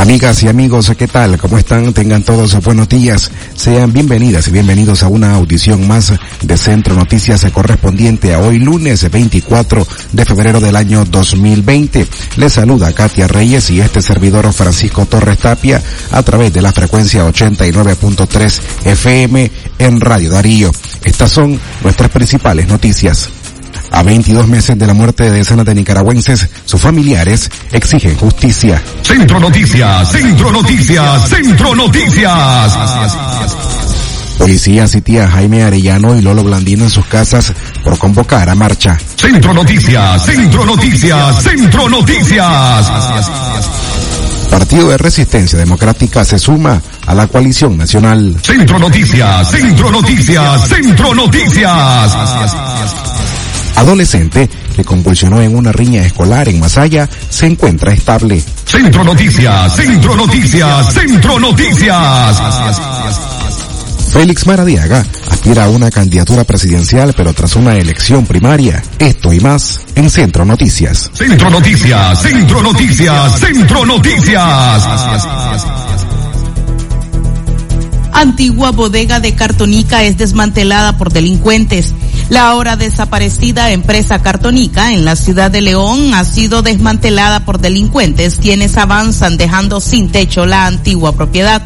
Amigas y amigos, ¿qué tal? ¿Cómo están? Tengan todos buenos días. Sean bienvenidas y bienvenidos a una audición más de Centro Noticias correspondiente a hoy lunes 24 de febrero del año 2020. Les saluda Katia Reyes y este servidor Francisco Torres Tapia a través de la frecuencia 89.3 FM en Radio Darío. Estas son nuestras principales noticias. A 22 meses de la muerte de decenas de nicaragüenses, sus familiares exigen justicia. Centro Noticias, Centro Noticias, Centro Noticias. Policía sitía Jaime Arellano y Lolo Blandino en sus casas por convocar a marcha. Centro Noticias, Centro Noticias, Centro Noticias. Partido de Resistencia Democrática se suma a la coalición nacional. Centro Noticias, Centro Noticias, Centro Noticias. Adolescente que convulsionó en una riña escolar en Masaya se encuentra estable. Centro Noticias, Centro Noticias, Centro Noticias. Félix Maradiaga aspira a una candidatura presidencial pero tras una elección primaria. Esto y más en Centro Noticias. Centro Noticias, Centro Noticias, Centro Noticias. Antigua bodega de Cartonica es desmantelada por delincuentes. La ahora desaparecida empresa cartonica en la ciudad de León ha sido desmantelada por delincuentes quienes avanzan dejando sin techo la antigua propiedad.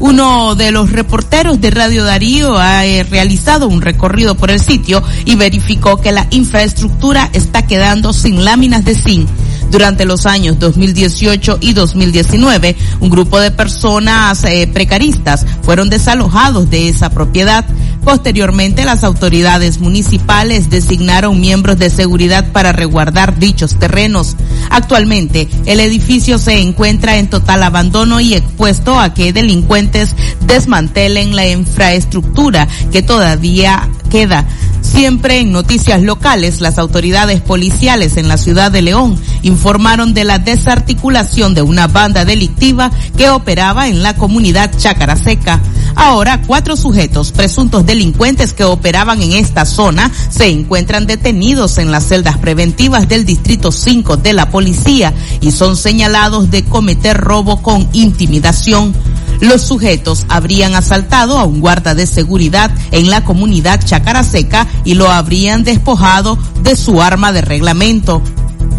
Uno de los reporteros de Radio Darío ha eh, realizado un recorrido por el sitio y verificó que la infraestructura está quedando sin láminas de zinc. Durante los años 2018 y 2019, un grupo de personas eh, precaristas fueron desalojados de esa propiedad. Posteriormente, las autoridades municipales designaron miembros de seguridad para resguardar dichos terrenos. Actualmente, el edificio se encuentra en total abandono y expuesto a que delincuentes desmantelen la infraestructura que todavía queda. Siempre en noticias locales, las autoridades policiales en la ciudad de León informaron de la desarticulación de una banda delictiva que operaba en la comunidad Chácara Seca. Ahora, cuatro sujetos, presuntos delincuentes que operaban en esta zona, se encuentran detenidos en las celdas preventivas del Distrito 5 de la policía y son señalados de cometer robo con intimidación. Los sujetos habrían asaltado a un guarda de seguridad en la comunidad Chacaraseca y lo habrían despojado de su arma de reglamento.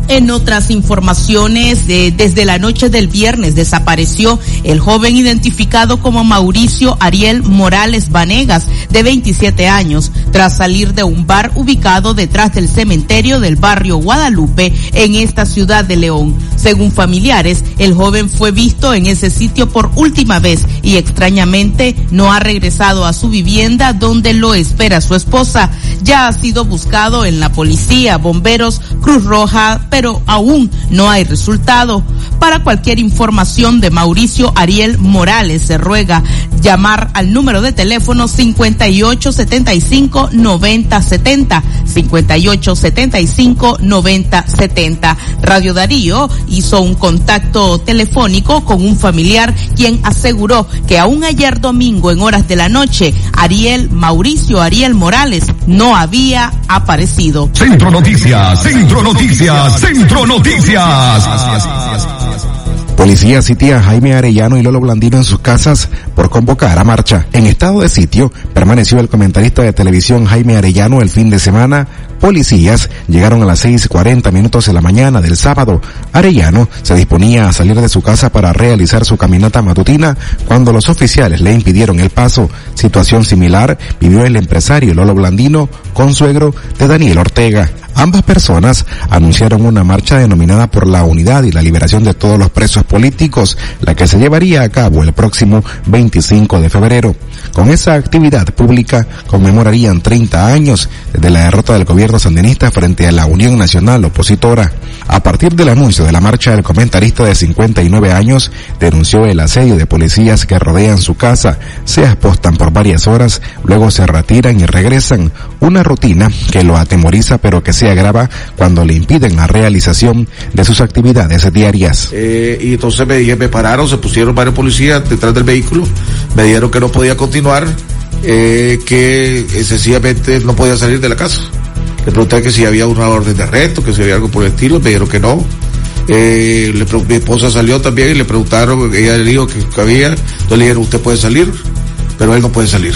En otras informaciones, desde la noche del viernes desapareció el joven identificado como Mauricio Ariel Morales Vanegas, de 27 años, tras salir de un bar ubicado detrás del cementerio del barrio Guadalupe en esta ciudad de León. Según familiares, el joven fue visto en ese sitio por última vez y extrañamente no ha regresado a su vivienda donde lo espera su esposa. Ya ha sido buscado en la policía, bomberos, Cruz Roja, pero aún no hay resultado. Para cualquier información de Mauricio Ariel Morales se ruega llamar al número de teléfono 5875 9070 5875 9070. Radio Darío hizo un contacto telefónico con un familiar quien aseguró que aún ayer domingo en horas de la noche Ariel Mauricio Ariel Morales no había aparecido. Centro Noticias, Centro Noticias, Centro Noticias. Policía sitía a Jaime Arellano y Lolo Blandino en sus casas por convocar a marcha. En estado de sitio permaneció el comentarista de televisión Jaime Arellano el fin de semana. Policías llegaron a las 6.40 minutos de la mañana del sábado. Arellano se disponía a salir de su casa para realizar su caminata matutina cuando los oficiales le impidieron el paso. Situación similar vivió el empresario Lolo Blandino, consuegro de Daniel Ortega. Ambas personas anunciaron una marcha denominada por la unidad y la liberación de todos los presos políticos, la que se llevaría a cabo el próximo 25 de febrero. Con esa actividad pública conmemorarían 30 años desde la derrota del gobierno sandinista frente a la Unión Nacional Opositora. A partir del anuncio de la marcha, el comentarista de 59 años denunció el asedio de policías que rodean su casa, se apostan por varias horas, luego se retiran y regresan, una rutina que lo atemoriza pero que se agrava cuando le impiden la realización de sus actividades diarias. Eh, y entonces me dije, me pararon, se pusieron varios policías detrás del vehículo, me dijeron que no podía continuar, eh, que sencillamente no podía salir de la casa. Le pregunté que si había una orden de arresto, que si había algo por el estilo, me dijeron que no. Eh, le, mi esposa salió también y le preguntaron, ella le dijo que, que había, entonces le dijeron, usted puede salir, pero él no puede salir.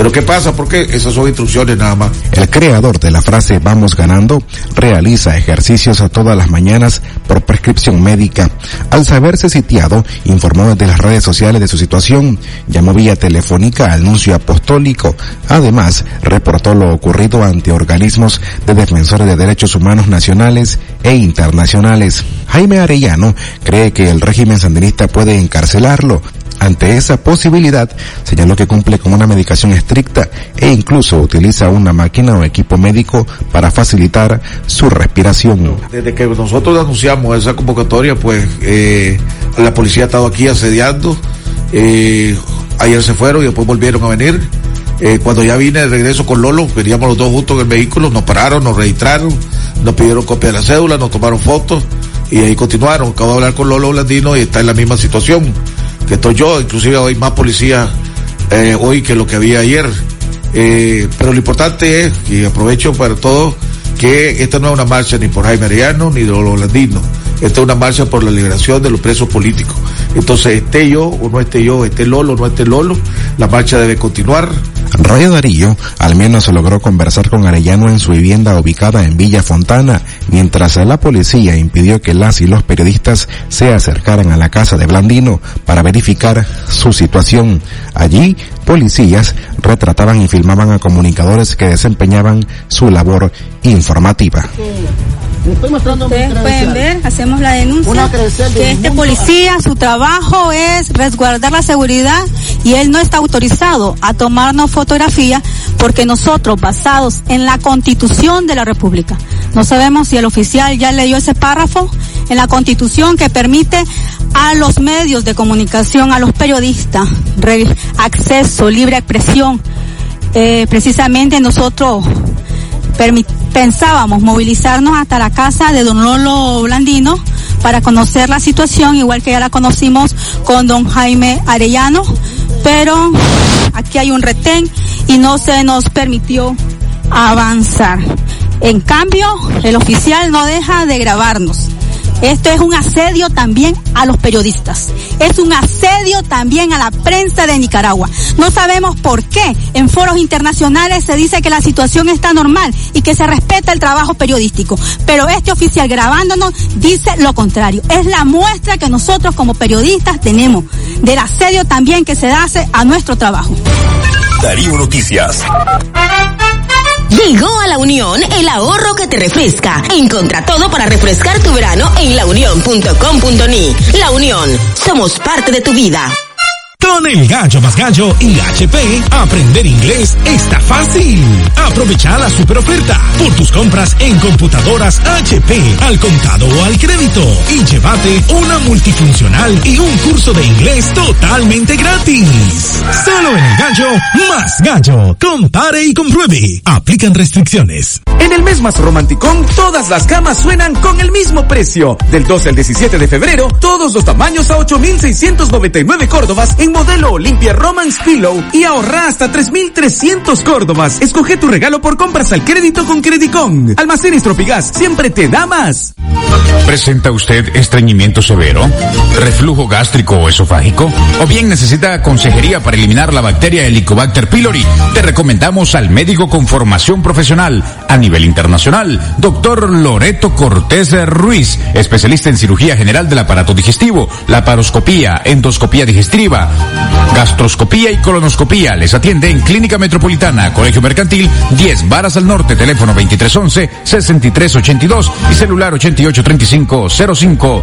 Pero ¿qué pasa? Porque esas son instrucciones nada más. El creador de la frase vamos ganando realiza ejercicios a todas las mañanas por prescripción médica. Al saberse sitiado, informó desde las redes sociales de su situación, llamó vía telefónica al anuncio apostólico. Además, reportó lo ocurrido ante organismos de defensores de derechos humanos nacionales e internacionales. Jaime Arellano cree que el régimen sandinista puede encarcelarlo, ante esa posibilidad, señaló que cumple con una medicación estricta e incluso utiliza una máquina o equipo médico para facilitar su respiración. Desde que nosotros anunciamos esa convocatoria, pues eh, la policía ha estado aquí asediando. Eh, ayer se fueron y después volvieron a venir. Eh, cuando ya vine de regreso con Lolo, veníamos los dos juntos en el vehículo, nos pararon, nos registraron, nos pidieron copia de la cédula, nos tomaron fotos y ahí continuaron. Acabo de hablar con Lolo Blandino y está en la misma situación que estoy yo, inclusive hay más policía eh, hoy que lo que había ayer. Eh, pero lo importante es, y aprovecho para todo, que esta no es una marcha ni por Jaime Arellano ni de los holandinos. Esta es una marcha por la liberación de los presos políticos. Entonces, esté yo o no esté yo, esté Lolo o no esté Lolo, la marcha debe continuar. Radio Darío al menos logró conversar con Arellano en su vivienda ubicada en Villa Fontana, mientras la policía impidió que las y los periodistas se acercaran a la casa de Blandino para verificar su situación. Allí, policías retrataban y filmaban a comunicadores que desempeñaban su labor informativa. Ustedes pueden ver, hacemos la denuncia que este policía, su trabajo es resguardar la seguridad y él no está autorizado a tomarnos fotografía porque nosotros, basados en la constitución de la República, no sabemos si el oficial ya leyó ese párrafo en la constitución que permite a los medios de comunicación, a los periodistas, acceso, libre expresión. Eh, precisamente nosotros pensábamos movilizarnos hasta la casa de don Lolo Blandino para conocer la situación, igual que ya la conocimos con don Jaime Arellano, pero aquí hay un retén y no se nos permitió avanzar. En cambio, el oficial no deja de grabarnos. Esto es un asedio también a los periodistas. Es un asedio también a la prensa de Nicaragua. No sabemos por qué en foros internacionales se dice que la situación está normal y que se respeta el trabajo periodístico. Pero este oficial grabándonos dice lo contrario. Es la muestra que nosotros como periodistas tenemos del asedio también que se hace a nuestro trabajo. Darío Noticias. Llegó a la Unión el ahorro que te refresca. Encontra todo para refrescar tu verano en launión.com.ni. La Unión, somos parte de tu vida. Con el gallo más gallo y HP, aprender inglés está fácil. Aprovecha la super oferta por tus compras en computadoras HP al contado o al crédito y llévate una multifuncional y un curso de inglés totalmente gratis. Solo en el gallo más gallo. Compare y compruebe. Aplican restricciones. En el mes más romanticón, todas las camas suenan con el mismo precio. Del 12 al 17 de febrero, todos los tamaños a 8,699 córdobas en modelo Olimpia Romance Pillow y ahorra hasta 3,300 córdobas. Escoge tu regalo por compras al crédito con Credicon. Almacenes Tropigas siempre te da más. ¿Presenta usted estreñimiento severo? ¿Reflujo gástrico o esofágico? ¿O bien necesita consejería para eliminar la bacteria Helicobacter pylori? Te recomendamos al médico con formación profesional a nivel internacional. Doctor Loreto Cortés Ruiz, especialista en cirugía general del aparato digestivo, laparoscopía, endoscopía digestiva, gastroscopía y colonoscopía. Les atiende en Clínica Metropolitana, Colegio Mercantil, 10 Varas al Norte, teléfono 2311-6382 y celular 8835-05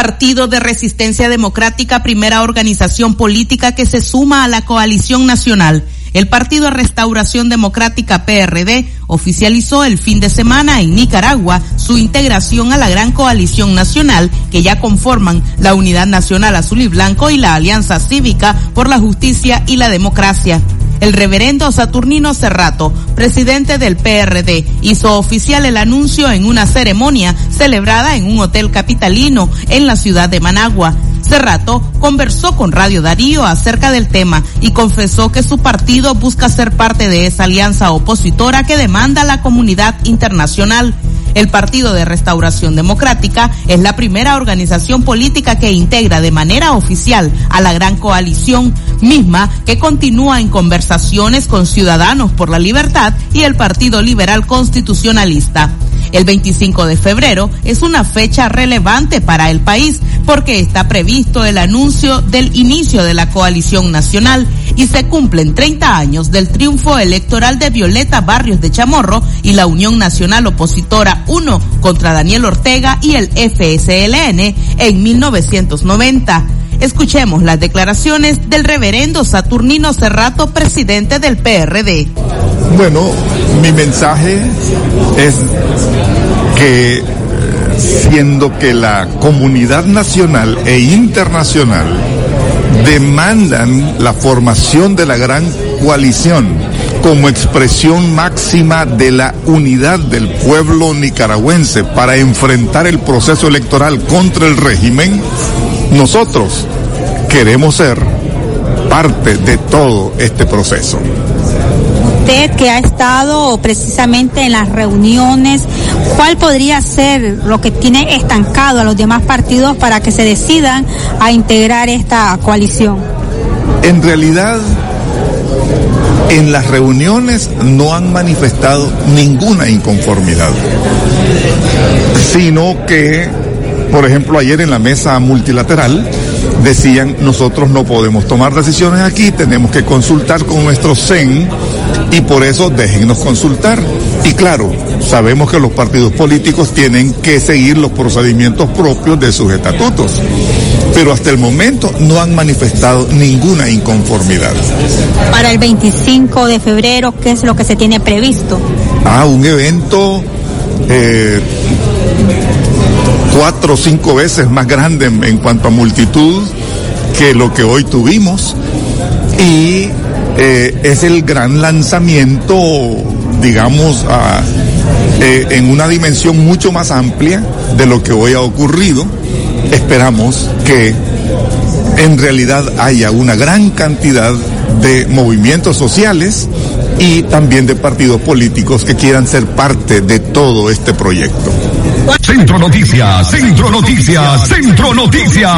Partido de Resistencia Democrática, primera organización política que se suma a la coalición nacional. El Partido Restauración Democrática PRD oficializó el fin de semana en Nicaragua su integración a la gran coalición nacional que ya conforman la Unidad Nacional Azul y Blanco y la Alianza Cívica por la Justicia y la Democracia. El reverendo Saturnino Cerrato, presidente del PRD, hizo oficial el anuncio en una ceremonia celebrada en un hotel capitalino en la ciudad de Managua. Cerrato conversó con Radio Darío acerca del tema y confesó que su partido busca ser parte de esa alianza opositora que demanda la comunidad internacional. El Partido de Restauración Democrática es la primera organización política que integra de manera oficial a la gran coalición, misma que continúa en conversaciones con Ciudadanos por la Libertad y el Partido Liberal Constitucionalista. El 25 de febrero es una fecha relevante para el país porque está previsto el anuncio del inicio de la coalición nacional y se cumplen 30 años del triunfo electoral de Violeta Barrios de Chamorro y la Unión Nacional Opositora 1 contra Daniel Ortega y el FSLN en 1990. Escuchemos las declaraciones del reverendo Saturnino Cerrato, presidente del PRD. Bueno, mi mensaje es que siendo que la comunidad nacional e internacional demandan la formación de la gran coalición como expresión máxima de la unidad del pueblo nicaragüense para enfrentar el proceso electoral contra el régimen, nosotros queremos ser parte de todo este proceso. Usted que ha estado precisamente en las reuniones, ¿cuál podría ser lo que tiene estancado a los demás partidos para que se decidan a integrar esta coalición? En realidad, en las reuniones no han manifestado ninguna inconformidad, sino que, por ejemplo, ayer en la mesa multilateral decían nosotros no podemos tomar decisiones aquí, tenemos que consultar con nuestro CEN y por eso déjennos consultar. Y claro, sabemos que los partidos políticos tienen que seguir los procedimientos propios de sus estatutos, pero hasta el momento no han manifestado ninguna inconformidad. Para el 25 de febrero, ¿qué es lo que se tiene previsto? Ah, un evento eh, cuatro o cinco veces más grande en, en, cuanto a multitud que lo que hoy tuvimos y eh, es el gran lanzamiento, digamos, a, eh, en una dimensión mucho más amplia de lo que hoy ha ocurrido. Esperamos que en realidad haya una gran cantidad de movimientos sociales y también de partidos políticos que quieran ser parte de todo este proyecto. Centro Noticias, Centro Noticias, Centro Noticias.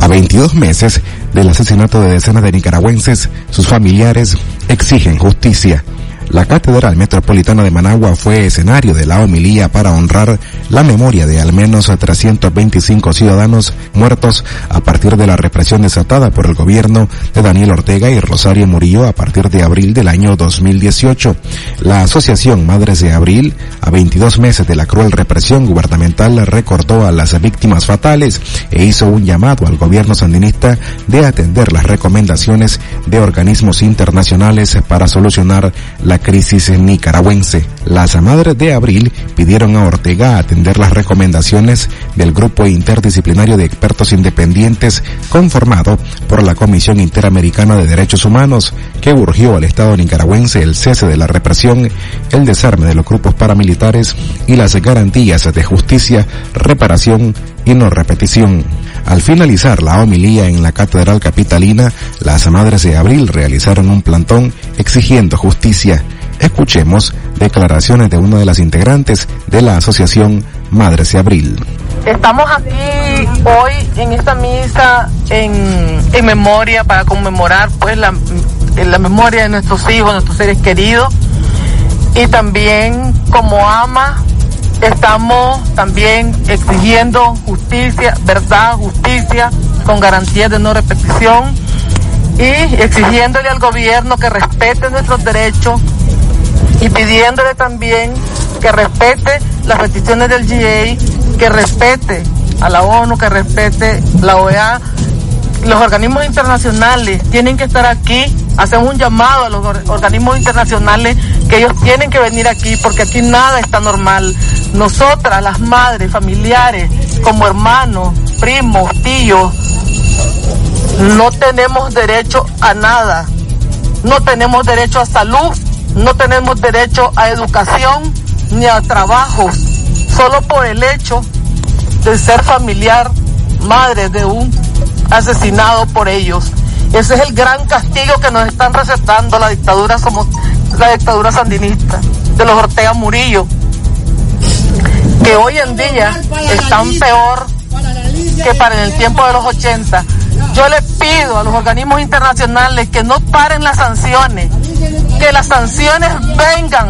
A 22 meses del asesinato de decenas de nicaragüenses, sus familiares exigen justicia. La Catedral Metropolitana de Managua fue escenario de la homilía para honrar la memoria de al menos 325 ciudadanos muertos a partir de la represión desatada por el gobierno de Daniel Ortega y Rosario Murillo a partir de abril del año 2018. La Asociación Madres de Abril, a 22 meses de la cruel represión gubernamental, recordó a las víctimas fatales e hizo un llamado al gobierno sandinista de atender las recomendaciones de organismos internacionales para solucionar la crisis nicaragüense. Las madres de abril pidieron a Ortega atender las recomendaciones del grupo interdisciplinario de expertos independientes conformado por la Comisión Interamericana de Derechos Humanos, que urgió al Estado nicaragüense el cese de la represión, el desarme de los grupos paramilitares y las garantías de justicia, reparación y no repetición. Al finalizar la homilía en la Catedral Capitalina, las Madres de Abril realizaron un plantón exigiendo justicia. Escuchemos declaraciones de una de las integrantes de la Asociación Madres de Abril. Estamos aquí hoy en esta misa en, memoria para conmemorar pues la memoria de nuestros hijos, nuestros seres queridos y también como ama estamos también exigiendo justicia, verdad, justicia, con garantías de no repetición y exigiéndole al gobierno que respete nuestros derechos y pidiéndole también que respete las peticiones del GA, que respete a la ONU, que respete la OEA. Los organismos internacionales tienen que estar aquí hacemos un llamado a los organismos internacionales que ellos tienen que venir aquí porque aquí nada está normal. Nosotras, las madres, familiares, como hermanos, primos, tíos, no tenemos derecho a nada. No tenemos derecho a salud, no tenemos derecho a educación ni a trabajo, solo por el hecho de ser familiar, madre de un asesinado por ellos. Ese es el gran castigo que nos están recetando la dictadura, somos la dictadura sandinista, de los Ortega Murillo, que hoy en día están peor que para el tiempo de los 80. Yo le pido a los organismos internacionales que no paren las sanciones, que las sanciones vengan.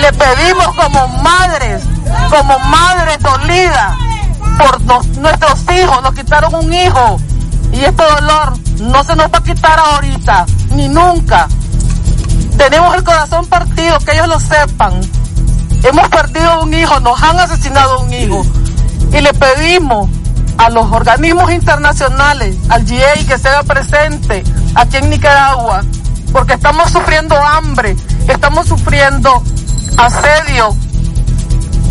Le pedimos como madres, como madres dolidas por nuestros hijos, nos quitaron un hijo y este dolor no se nos va a quitar ahorita, ni nunca. Tenemos el corazón partido, que ellos lo sepan. Hemos perdido un hijo, nos han asesinado un hijo. Y le pedimos a los organismos internacionales, al GA que sea presente aquí en Nicaragua, porque estamos sufriendo hambre, estamos sufriendo asedio.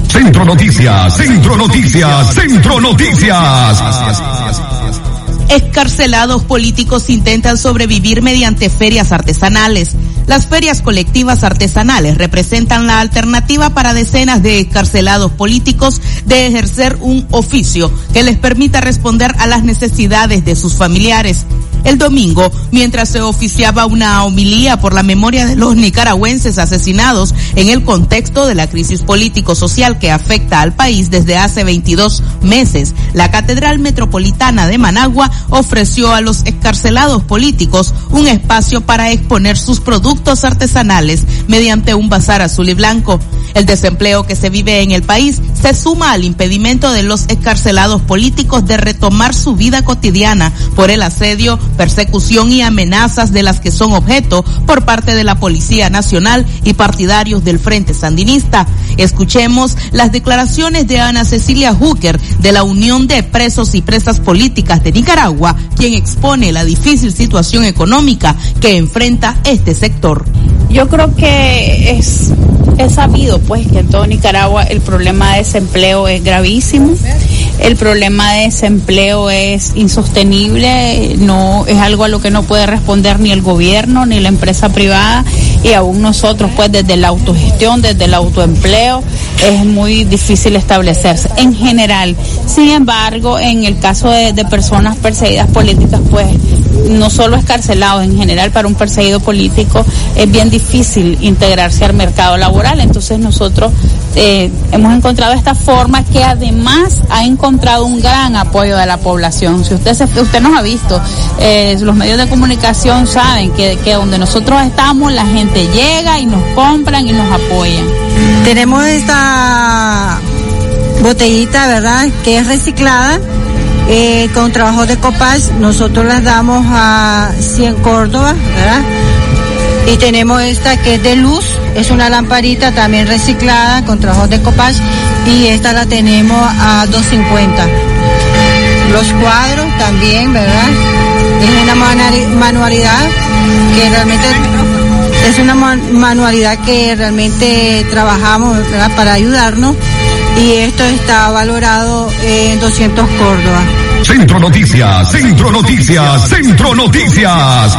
Centro Noticias, Centro Noticias, Centro Noticias. Escarcelados políticos intentan sobrevivir mediante ferias artesanales. Las ferias colectivas artesanales representan la alternativa para decenas de escarcelados políticos de ejercer un oficio que les permita responder a las necesidades de sus familiares. El domingo, mientras se oficiaba una homilía por la memoria de los nicaragüenses asesinados en el contexto de la crisis político-social que afecta al país desde hace 22 meses, la Catedral Metropolitana de Managua ofreció a los escarcelados políticos un espacio para exponer sus productos artesanales mediante un bazar azul y blanco. El desempleo que se vive en el país se suma al impedimento de los escarcelados políticos de retomar su vida cotidiana por el asedio, persecución y amenazas de las que son objeto por parte de la Policía Nacional y partidarios del Frente Sandinista. Escuchemos las declaraciones de Ana Cecilia Hooker de la Unión de Presos y Presas Políticas de Nicaragua, quien expone la difícil situación económica que enfrenta este sector. Yo creo que es, es sabido pues que en todo Nicaragua el problema de desempleo es gravísimo. El problema de desempleo es insostenible, no es algo a lo que no puede responder ni el gobierno ni la empresa privada y aún nosotros pues desde la autogestión, desde el autoempleo es muy difícil establecerse en general. Sin embargo, en el caso de, de personas perseguidas políticas pues no solo escarcelados en general para un perseguido político es bien difícil integrarse al mercado laboral. Entonces nosotros eh, hemos encontrado esta forma que además ha encontrado un gran apoyo de la población. Si usted se, usted nos ha visto, eh, los medios de comunicación saben que, que donde nosotros estamos la gente llega y nos compran y nos apoyan. Tenemos esta botellita, ¿verdad? Que es reciclada. Eh, con trabajo de copas, nosotros las damos a 100 Córdoba, ¿verdad? Y tenemos esta que es de luz, es una lamparita también reciclada con trabajos de copas y esta la tenemos a 250. Los cuadros también, ¿verdad? Es una manualidad que realmente es una manualidad que realmente trabajamos para ayudarnos y esto está valorado en 200 Córdoba. Centro Noticias, Centro Noticias, Centro Noticias.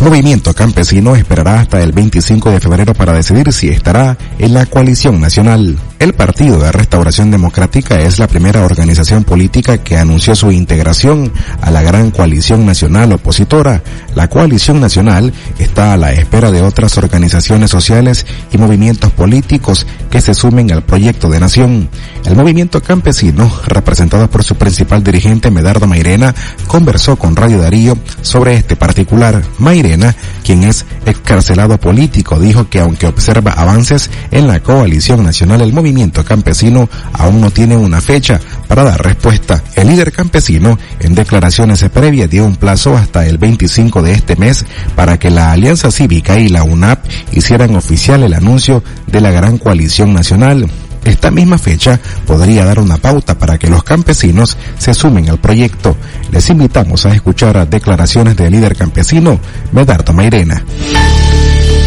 Movimiento Campesino esperará hasta el 25 de febrero para decidir si estará en la coalición nacional. El Partido de Restauración Democrática es la primera organización política que anunció su integración a la gran coalición nacional opositora. La coalición nacional está a la espera de otras organizaciones sociales y movimientos políticos que se sumen al proyecto de nación. El movimiento campesino, representado por su principal dirigente Medardo Mairena, conversó con Radio Darío sobre este particular. Mairena, quien es excarcelado político, dijo que aunque observa avances en la coalición nacional, el movimiento movimiento campesino aún no tiene una fecha para dar respuesta. El líder campesino en declaraciones previas dio un plazo hasta el 25 de este mes para que la Alianza Cívica y la UNAP hicieran oficial el anuncio de la gran coalición nacional. Esta misma fecha podría dar una pauta para que los campesinos se sumen al proyecto. Les invitamos a escuchar declaraciones del líder campesino, Medardo Mairena.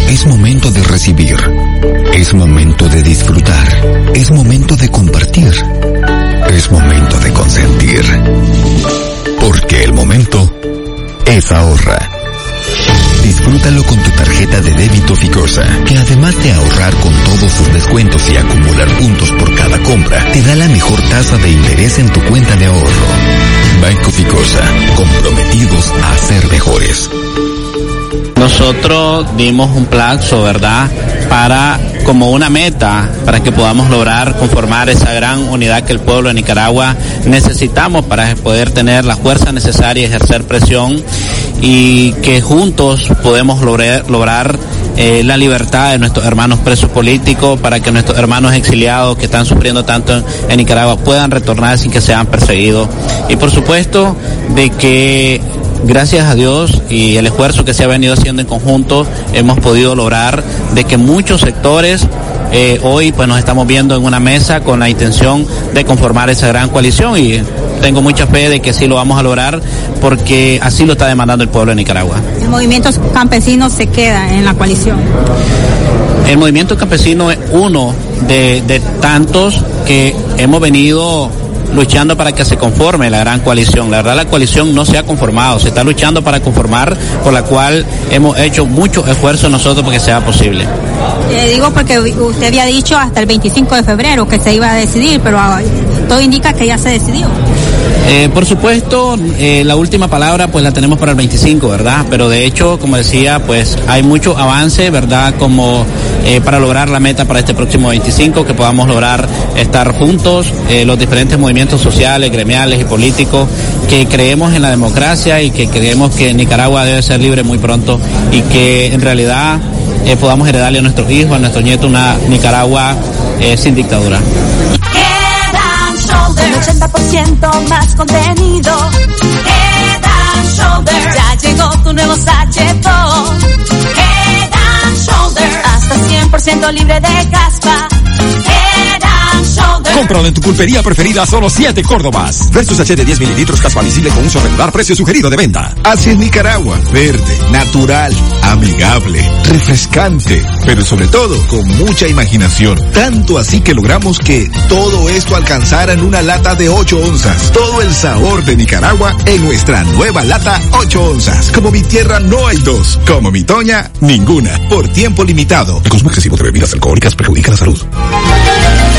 Es momento de recibir. Es momento de disfrutar. Es momento de compartir. Es momento de consentir. Porque el momento es ahorra. Disfrútalo con tu tarjeta de débito Ficosa, que además de ahorrar con todos sus descuentos y acumular puntos por cada compra, te da la mejor tasa de interés en tu cuenta de ahorro. Banco Ficosa, comprometidos a ser mejores. Nosotros dimos un plazo, ¿verdad? Para, como una meta, para que podamos lograr conformar esa gran unidad que el pueblo de Nicaragua necesitamos para poder tener la fuerza necesaria y ejercer presión y que juntos podemos lograr, lograr eh, la libertad de nuestros hermanos presos políticos para que nuestros hermanos exiliados que están sufriendo tanto en Nicaragua puedan retornar sin que sean perseguidos. Y por supuesto de que gracias a Dios y el esfuerzo que se ha venido haciendo en conjunto, hemos podido lograr de que muchos sectores eh, hoy pues nos estamos viendo en una mesa con la intención de conformar esa gran coalición y tengo mucha fe de que sí lo vamos a lograr porque así lo está demandando el pueblo de Nicaragua. El movimiento campesino se queda en la coalición. El movimiento campesino es uno de, de tantos que hemos venido luchando para que se conforme la gran coalición. La verdad la coalición no se ha conformado, se está luchando para conformar, por la cual hemos hecho mucho esfuerzo nosotros para que sea posible. Le digo porque usted había dicho hasta el 25 de febrero que se iba a decidir, pero todo indica que ya se decidió. Eh, por supuesto, eh, la última palabra pues la tenemos para el 25, ¿verdad? Pero de hecho, como decía, pues hay mucho avance, ¿verdad? Como eh, para lograr la meta para este próximo 25, que podamos lograr estar juntos, los diferentes movimientos sociales, gremiales y políticos, que creemos en la democracia y que creemos que Nicaragua debe ser libre muy pronto y que en realidad podamos heredarle a nuestros hijos, a nuestros nietos una Nicaragua sin dictadura. Un 80% más contenido. Head and Shoulder. Ya llegó tu nuevo sachetón. Head and Shoulder. Hasta 100% libre de caspa. Cómpralo en tu pulpería preferida a solo 7 Córdobas. Versus H de 10 mililitros caspa visible con uso regular, precio sugerido de venta. Así es Nicaragua. Verde, natural, amigable, refrescante, pero sobre todo con mucha imaginación. Tanto así que logramos que todo esto alcanzara en una lata de 8 onzas. Todo el sabor de Nicaragua en nuestra nueva lata 8 onzas. Como mi tierra no hay dos. Como mi Toña, ninguna. Por tiempo limitado. El consumo excesivo de bebidas alcohólicas perjudica la salud.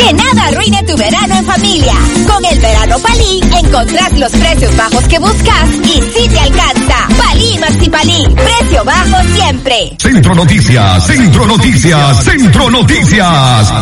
Que nada arruine tu verano en familia. Con el verano Palí encontrás los precios bajos que buscas y si te alcanza. Palí Maxi Palí, precio bajo siempre. Centro Noticias, Centro Noticias, Centro Noticias.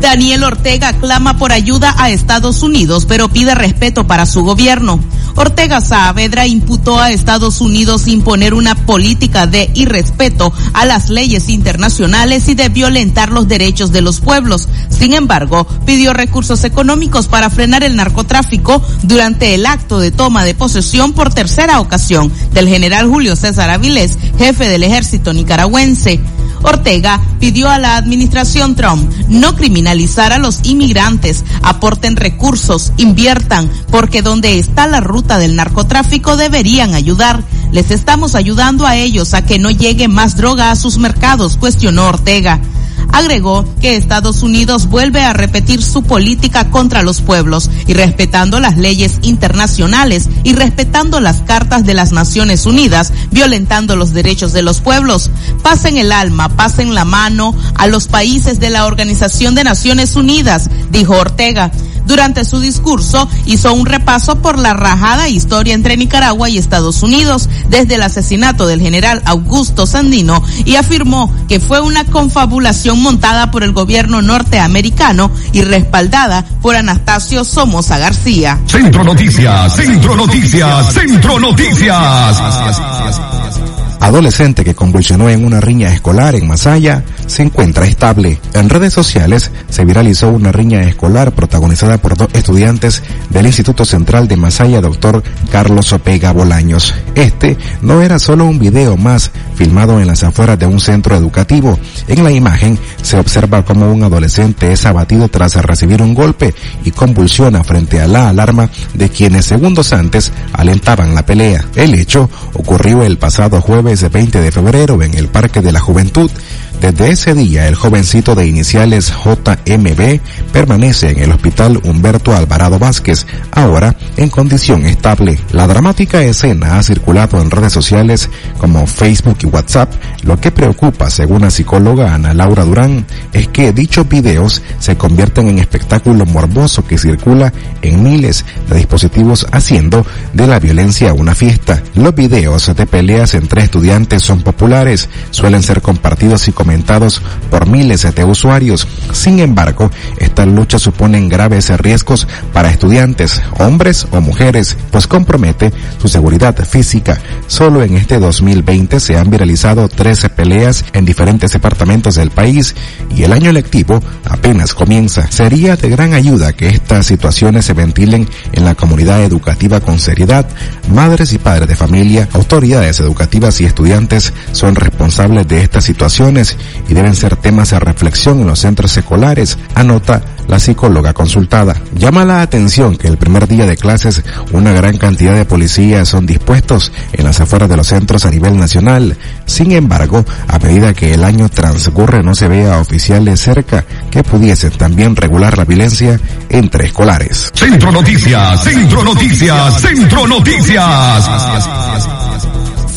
Daniel Ortega clama por ayuda a Estados Unidos, pero pide respeto para su gobierno. Ortega Saavedra imputó a Estados Unidos imponer una política de irrespeto a las leyes internacionales y de violentar los derechos de los pueblos. Sin embargo, pidió recursos económicos para frenar el narcotráfico durante el acto de toma de posesión por tercera ocasión del general Julio César Avilés, jefe del ejército nicaragüense. Ortega pidió a la administración Trump no criminalizar a los inmigrantes, aporten recursos, inviertan, porque donde está la ruta del narcotráfico deberían ayudar. Les estamos ayudando a ellos a que no llegue más droga a sus mercados, cuestionó Ortega. Agregó que Estados Unidos vuelve a repetir su política contra los pueblos y respetando las leyes internacionales y respetando las cartas de las Naciones Unidas, violentando los derechos de los pueblos. Pasen el alma, pasen la mano a los países de la Organización de Naciones Unidas, dijo Ortega. Durante su discurso hizo un repaso por la rajada historia entre Nicaragua y Estados Unidos desde el asesinato del general Augusto Sandino y afirmó que fue una confabulación montada por el gobierno norteamericano y respaldada por Anastasio Somoza García. Centro Noticias, Centro Noticias, Centro Noticias. Adolescente que convulsionó en una riña escolar en Masaya se encuentra estable. En redes sociales se viralizó una riña escolar protagonizada por dos estudiantes del Instituto Central de Masaya, doctor Carlos Opega Bolaños. Este no era solo un video más filmado en las afueras de un centro educativo. En la imagen se observa como un adolescente es abatido tras recibir un golpe y convulsiona frente a la alarma de quienes segundos antes alentaban la pelea. El hecho ocurrió el pasado jueves 20 de febrero en el Parque de la Juventud desde ese día, el jovencito de iniciales JMB permanece en el hospital Humberto Alvarado Vázquez, ahora en condición estable. La dramática escena ha circulado en redes sociales como Facebook y WhatsApp. Lo que preocupa, según la psicóloga Ana Laura Durán, es que dichos videos se convierten en espectáculo morboso que circula en miles de dispositivos haciendo de la violencia una fiesta. Los videos de peleas entre estudiantes son populares, suelen ser compartidos y comentados por miles de usuarios. Sin embargo, estas luchas suponen graves riesgos para estudiantes, hombres o mujeres, pues compromete su seguridad física. Solo en este 2020 se han viralizado 13 peleas en diferentes departamentos del país y el año lectivo apenas comienza. Sería de gran ayuda que estas situaciones se ventilen en la comunidad educativa con seriedad. Madres y padres de familia, autoridades educativas y estudiantes son responsables de estas situaciones y deben ser temas de reflexión en los centros escolares, anota la psicóloga consultada. Llama la atención que el primer día de clases una gran cantidad de policías son dispuestos en las afueras de los centros a nivel nacional. Sin embargo, a medida que el año transcurre no se ve a oficiales cerca que pudiesen también regular la violencia entre escolares. Centro Noticias, Centro Noticias, Centro Noticias.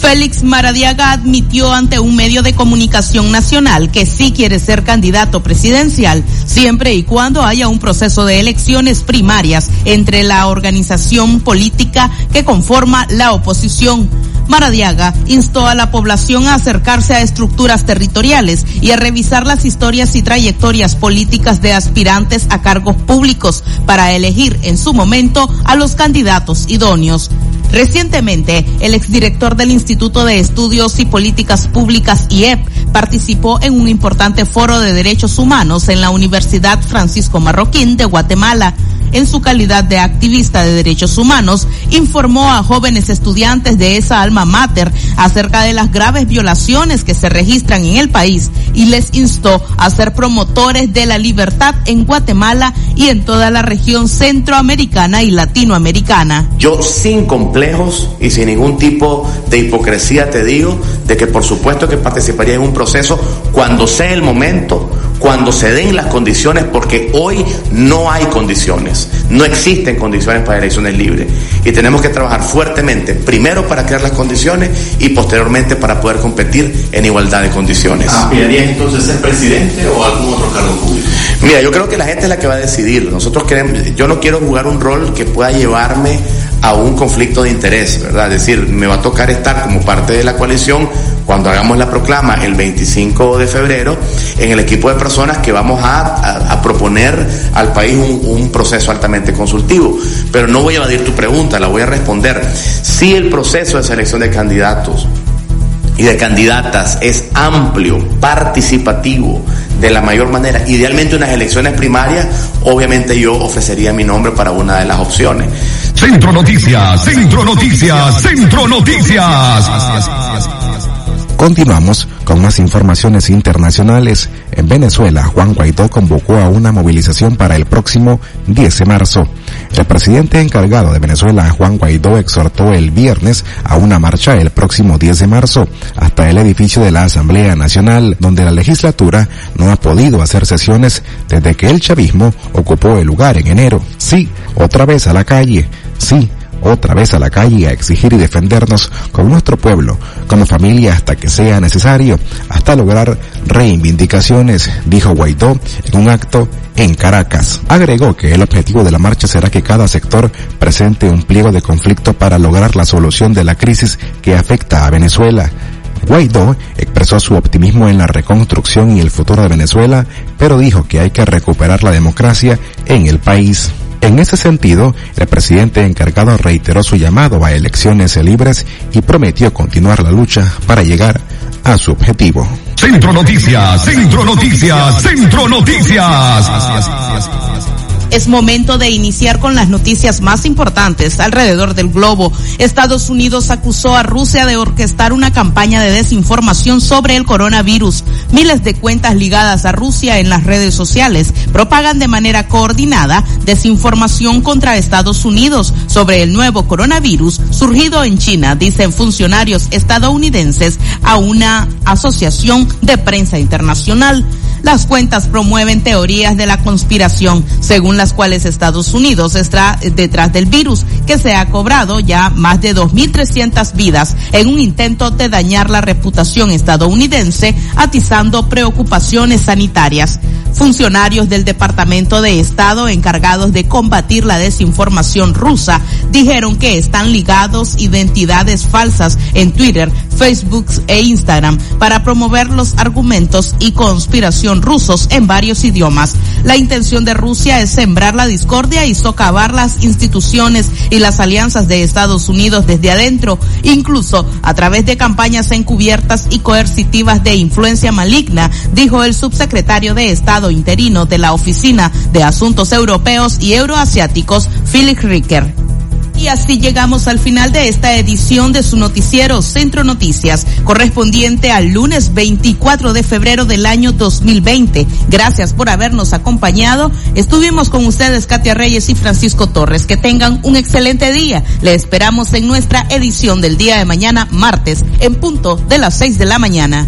Félix Maradiaga admitió ante un medio de comunicación nacional que sí quiere ser candidato presidencial, siempre y cuando haya un proceso de elecciones primarias entre la organización política que conforma la oposición. Maradiaga instó a la población a acercarse a estructuras territoriales y a revisar las historias y trayectorias políticas de aspirantes a cargos públicos para elegir en su momento a los candidatos idóneos. Recientemente, el exdirector del Instituto de Estudios y Políticas Públicas IEP participó en un importante foro de derechos humanos en la Universidad Francisco Marroquín de Guatemala. En su calidad de activista de derechos humanos, informó a jóvenes estudiantes de esa alma mater acerca de las graves violaciones que se registran en el país y les instó a ser promotores de la libertad en Guatemala y en toda la región centroamericana y latinoamericana. Yo sin complejos y sin ningún tipo de hipocresía te digo de que por supuesto que participaría en un proceso cuando sea el momento, cuando se den las condiciones, porque hoy no hay condiciones, no existen condiciones para elecciones libres. Y tenemos que trabajar fuertemente, primero para crear las condiciones y posteriormente para poder competir en igualdad de condiciones. ¿Aspiraría entonces ser presidente o algún otro cargo público? Mira, yo creo que la gente es la que va a decidir. Nosotros queremos, yo no quiero jugar un rol que pueda llevarme a un conflicto de interés, ¿verdad? Es decir, me va a tocar estar como parte de la coalición cuando hagamos la proclama el 25 de febrero en el equipo de personas que vamos a, proponer al país un, un, proceso altamente consultivo. Pero no voy a evadir tu pregunta, la voy a responder. Si el proceso de selección de candidatos y de candidatas es amplio, participativo, de la mayor manera, idealmente unas elecciones primarias, obviamente yo ofrecería mi nombre para una de las opciones. Centro Noticias, Centro Noticias, Centro Noticias. Continuamos con más informaciones internacionales. En Venezuela, Juan Guaidó convocó a una movilización para el próximo 10 de marzo. El presidente encargado de Venezuela, Juan Guaidó, exhortó el viernes a una marcha el próximo 10 de marzo hasta el edificio de la Asamblea Nacional, donde la legislatura no ha podido hacer sesiones desde que el chavismo ocupó el lugar en enero. Sí, otra vez a la calle. Sí, otra vez a la calle a exigir y defendernos con nuestro pueblo, como familia hasta que sea necesario, hasta lograr reivindicaciones, dijo Guaidó en un acto en Caracas. Agregó que el objetivo de la marcha será que cada sector presente un pliego de conflicto para lograr la solución de la crisis que afecta a Venezuela. Guaidó expresó su optimismo en la reconstrucción y el futuro de Venezuela, pero dijo que hay que recuperar la democracia en el país. En ese sentido, el presidente encargado reiteró su llamado a elecciones libres y prometió continuar la lucha para llegar a su objetivo. Centro Noticias, Centro Noticias, Centro Noticias. Es momento de iniciar con las noticias más importantes alrededor del globo. Estados Unidos acusó a Rusia de orquestar una campaña de desinformación sobre el coronavirus. Miles de cuentas ligadas a Rusia en las redes sociales propagan de manera coordinada desinformación contra Estados Unidos sobre el nuevo coronavirus surgido en China, dicen funcionarios estadounidenses a una asociación de prensa internacional. Las cuentas promueven teorías de la conspiración, según las cuales Estados Unidos está detrás del virus, que se ha cobrado ya más de 2.300 vidas en un intento de dañar la reputación estadounidense, atizando preocupaciones sanitarias. Funcionarios del Departamento de Estado encargados de combatir la desinformación rusa dijeron que están ligados identidades falsas en Twitter, Facebook e Instagram para promover los argumentos y rusos en varios idiomas. La intención de Rusia es sembrar la discordia y socavar las instituciones y las alianzas de Estados Unidos desde adentro, incluso a través de campañas encubiertas y coercitivas de influencia maligna, dijo el subsecretario de Estado interino de la Oficina de Asuntos Europeos y Euroasiáticos, Philip Ricker. Y así llegamos al final de esta edición de su noticiero Centro Noticias, correspondiente al lunes 24 de febrero del año 2020. Gracias por habernos acompañado. Estuvimos con ustedes Katia Reyes y Francisco Torres. Que tengan un excelente día. Le esperamos en nuestra edición del día de mañana, martes, en punto de las 6 de la mañana.